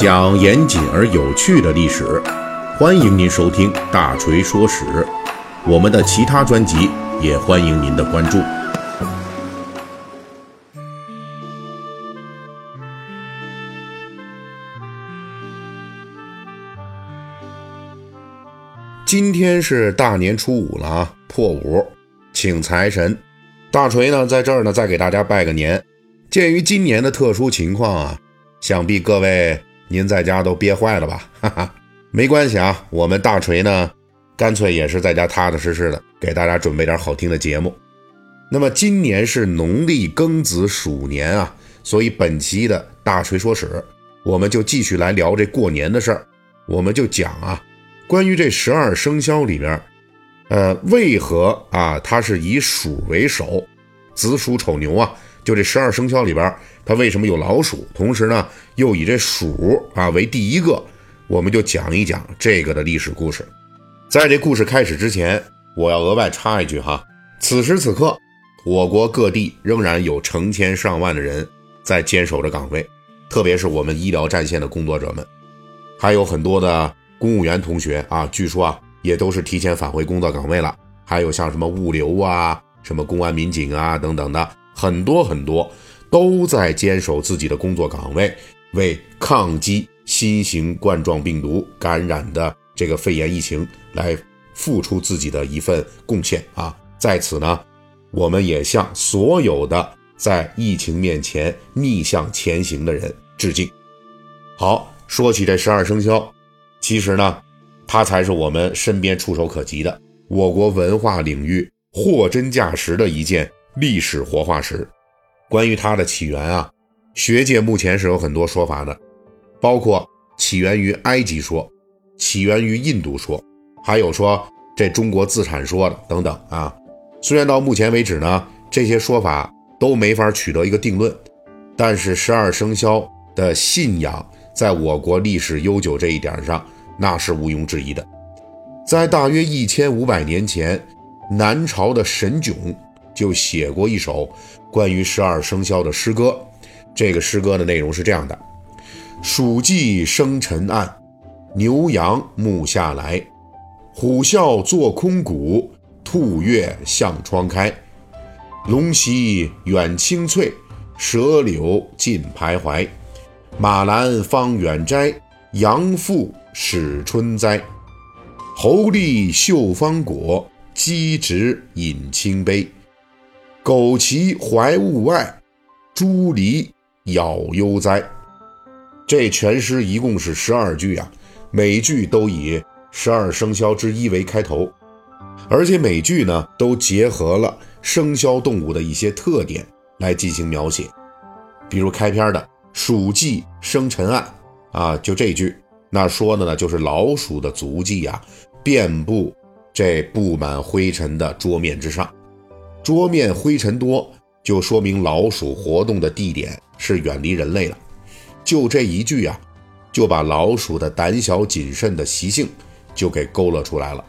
讲严谨而有趣的历史，欢迎您收听《大锤说史》。我们的其他专辑也欢迎您的关注。今天是大年初五了啊，破五，请财神。大锤呢，在这儿呢，再给大家拜个年。鉴于今年的特殊情况啊，想必各位您在家都憋坏了吧？哈哈，没关系啊，我们大锤呢，干脆也是在家踏踏实实的给大家准备点好听的节目。那么今年是农历庚子鼠年啊，所以本期的大锤说史，我们就继续来聊这过年的事儿。我们就讲啊，关于这十二生肖里边，呃，为何啊它是以鼠为首，子鼠丑牛啊？就这十二生肖里边，它为什么有老鼠？同时呢，又以这鼠啊为第一个，我们就讲一讲这个的历史故事。在这故事开始之前，我要额外插一句哈，此时此刻，我国各地仍然有成千上万的人在坚守着岗位，特别是我们医疗战线的工作者们，还有很多的公务员同学啊，据说啊，也都是提前返回工作岗位了。还有像什么物流啊、什么公安民警啊等等的。很多很多都在坚守自己的工作岗位，为抗击新型冠状病毒感染的这个肺炎疫情来付出自己的一份贡献啊！在此呢，我们也向所有的在疫情面前逆向前行的人致敬。好，说起这十二生肖，其实呢，它才是我们身边触手可及的我国文化领域货真价实的一件。历史活化石，关于它的起源啊，学界目前是有很多说法的，包括起源于埃及说，起源于印度说，还有说这中国自产说的等等啊。虽然到目前为止呢，这些说法都没法取得一个定论，但是十二生肖的信仰在我国历史悠久这一点上，那是毋庸置疑的。在大约一千五百年前，南朝的神囧。就写过一首关于十二生肖的诗歌，这个诗歌的内容是这样的：鼠忌生尘暗，牛羊暮下来，虎啸作空谷，兔跃向窗开，龙息远青翠，蛇柳近徘徊，马兰芳远摘，羊腹始春栽，猴立绣芳果，鸡直饮清杯。苟其怀物外，猪离咬悠哉。这全诗一共是十二句啊，每句都以十二生肖之一为开头，而且每句呢都结合了生肖动物的一些特点来进行描写。比如开篇的“鼠迹生尘暗”啊，就这句，那说的呢就是老鼠的足迹啊，遍布这布满灰尘的桌面之上。桌面灰尘多，就说明老鼠活动的地点是远离人类了。就这一句啊，就把老鼠的胆小谨慎的习性就给勾勒出来了。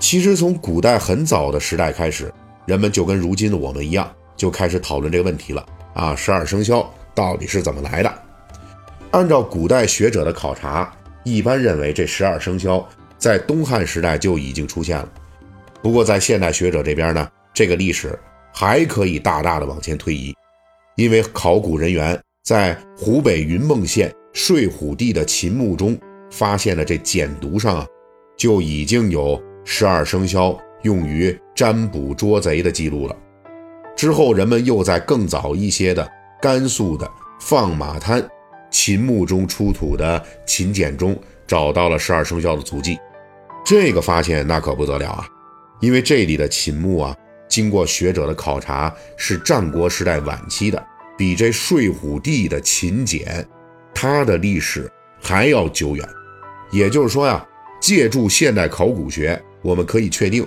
其实从古代很早的时代开始，人们就跟如今的我们一样，就开始讨论这个问题了啊，十二生肖到底是怎么来的？按照古代学者的考察，一般认为这十二生肖在东汉时代就已经出现了。不过，在现代学者这边呢，这个历史还可以大大的往前推移，因为考古人员在湖北云梦县睡虎地的秦墓中发现了这简牍上啊，就已经有十二生肖用于占卜捉贼的记录了。之后，人们又在更早一些的甘肃的放马滩秦墓中出土的秦简中找到了十二生肖的足迹，这个发现那可不得了啊！因为这里的秦墓啊，经过学者的考察，是战国时代晚期的，比这睡虎地的秦简，它的历史还要久远。也就是说呀，借助现代考古学，我们可以确定，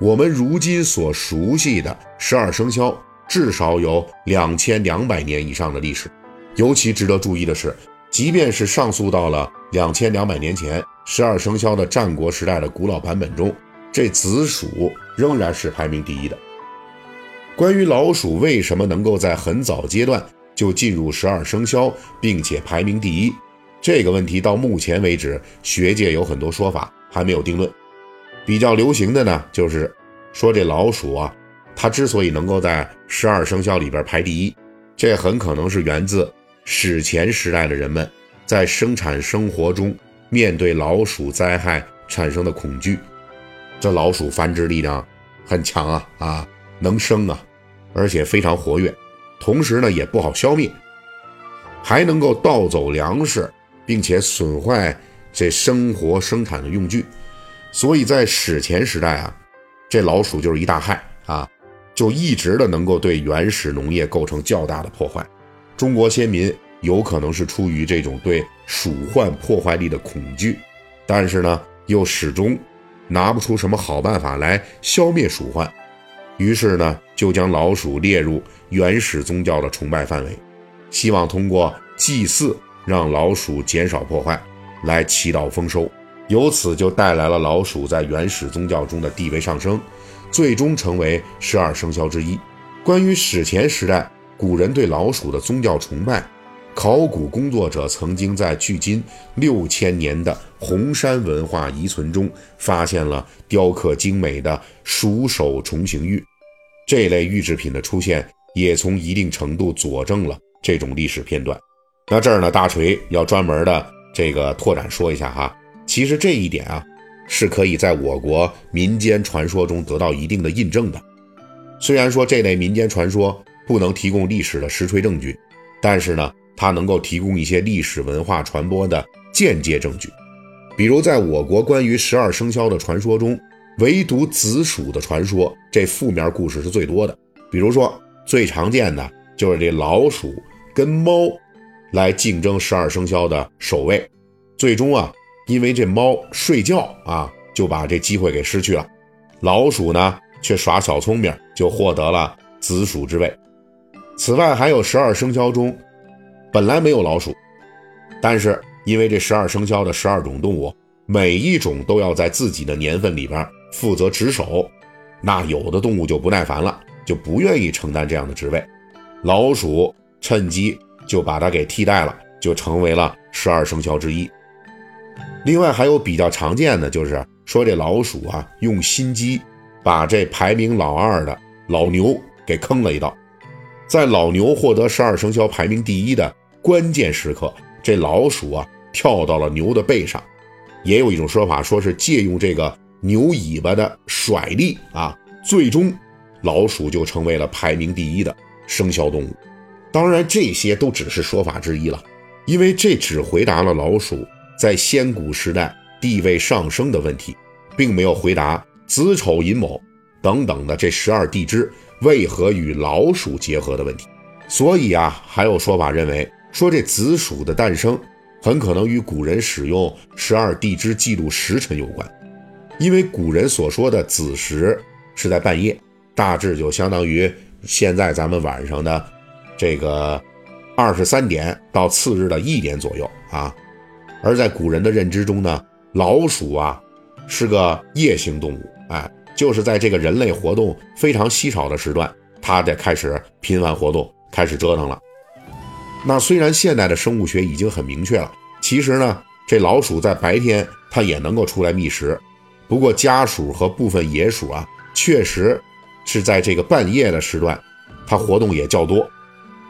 我们如今所熟悉的十二生肖，至少有两千两百年以上的历史。尤其值得注意的是，即便是上溯到了两千两百年前，十二生肖的战国时代的古老版本中。这子鼠仍然是排名第一的。关于老鼠为什么能够在很早阶段就进入十二生肖，并且排名第一，这个问题到目前为止，学界有很多说法，还没有定论。比较流行的呢，就是说这老鼠啊，它之所以能够在十二生肖里边排第一，这很可能是源自史前时代的人们在生产生活中面对老鼠灾害产生的恐惧。这老鼠繁殖力量很强啊啊，能生啊，而且非常活跃，同时呢也不好消灭，还能够盗走粮食。并且损坏这生活生产的用具，所以在史前时代啊，这老鼠就是一大害啊，就一直的能够对原始农业构成较大的破坏。中国先民有可能是出于这种对鼠患破坏力的恐惧，但是呢，又始终拿不出什么好办法来消灭鼠患，于是呢，就将老鼠列入原始宗教的崇拜范围，希望通过祭祀。让老鼠减少破坏，来祈祷丰收，由此就带来了老鼠在原始宗教中的地位上升，最终成为十二生肖之一。关于史前时代古人对老鼠的宗教崇拜，考古工作者曾经在距今六千年的红山文化遗存中发现了雕刻精美的鼠首重形玉，这类玉制品的出现也从一定程度佐证了这种历史片段。那这儿呢，大锤要专门的这个拓展说一下哈。其实这一点啊，是可以在我国民间传说中得到一定的印证的。虽然说这类民间传说不能提供历史的实锤证据，但是呢，它能够提供一些历史文化传播的间接证据。比如在我国关于十二生肖的传说中，唯独子鼠的传说，这负面故事是最多的。比如说最常见的就是这老鼠跟猫。来竞争十二生肖的首位，最终啊，因为这猫睡觉啊，就把这机会给失去了。老鼠呢，却耍小聪明，就获得了子鼠之位。此外，还有十二生肖中本来没有老鼠，但是因为这十二生肖的十二种动物，每一种都要在自己的年份里边负责值守，那有的动物就不耐烦了，就不愿意承担这样的职位。老鼠趁机。就把它给替代了，就成为了十二生肖之一。另外还有比较常见的，就是说这老鼠啊，用心机把这排名老二的老牛给坑了一道。在老牛获得十二生肖排名第一的关键时刻，这老鼠啊跳到了牛的背上。也有一种说法，说是借用这个牛尾巴的甩力啊，最终老鼠就成为了排名第一的生肖动物。当然，这些都只是说法之一了，因为这只回答了老鼠在先古时代地位上升的问题，并没有回答子丑寅卯等等的这十二地支为何与老鼠结合的问题。所以啊，还有说法认为，说这子鼠的诞生很可能与古人使用十二地支记录时辰有关，因为古人所说的子时是在半夜，大致就相当于现在咱们晚上的。这个二十三点到次日的一点左右啊，而在古人的认知中呢，老鼠啊是个夜行动物，哎，就是在这个人类活动非常稀少的时段，它得开始频繁活动，开始折腾了。那虽然现代的生物学已经很明确了，其实呢，这老鼠在白天它也能够出来觅食，不过家鼠和部分野鼠啊，确实是在这个半夜的时段，它活动也较多。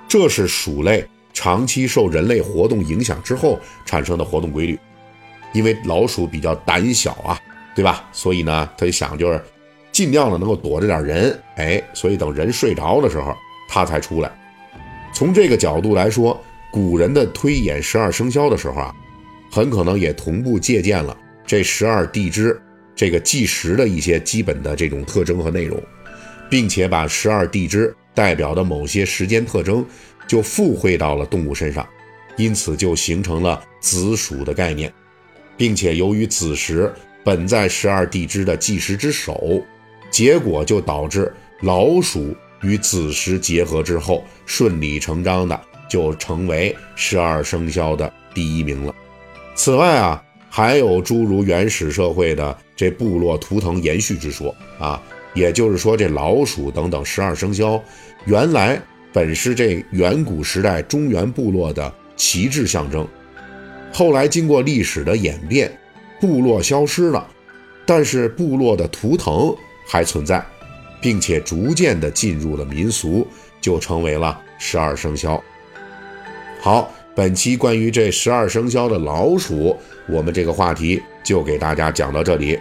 这是鼠类长期受人类活动影响之后产生的活动规律，因为老鼠比较胆小啊，对吧？所以呢，它就想就是尽量的能够躲着点人，哎，所以等人睡着的时候，它才出来。从这个角度来说，古人的推演十二生肖的时候啊，很可能也同步借鉴了这十二地支这个计时的一些基本的这种特征和内容，并且把十二地支。代表的某些时间特征就附会到了动物身上，因此就形成了子鼠的概念，并且由于子时本在十二地支的计时之首，结果就导致老鼠与子时结合之后，顺理成章的就成为十二生肖的第一名了。此外啊，还有诸如原始社会的这部落图腾延续之说啊。也就是说，这老鼠等等十二生肖，原来本是这远古时代中原部落的旗帜象征，后来经过历史的演变，部落消失了，但是部落的图腾还存在，并且逐渐的进入了民俗，就成为了十二生肖。好，本期关于这十二生肖的老鼠，我们这个话题就给大家讲到这里。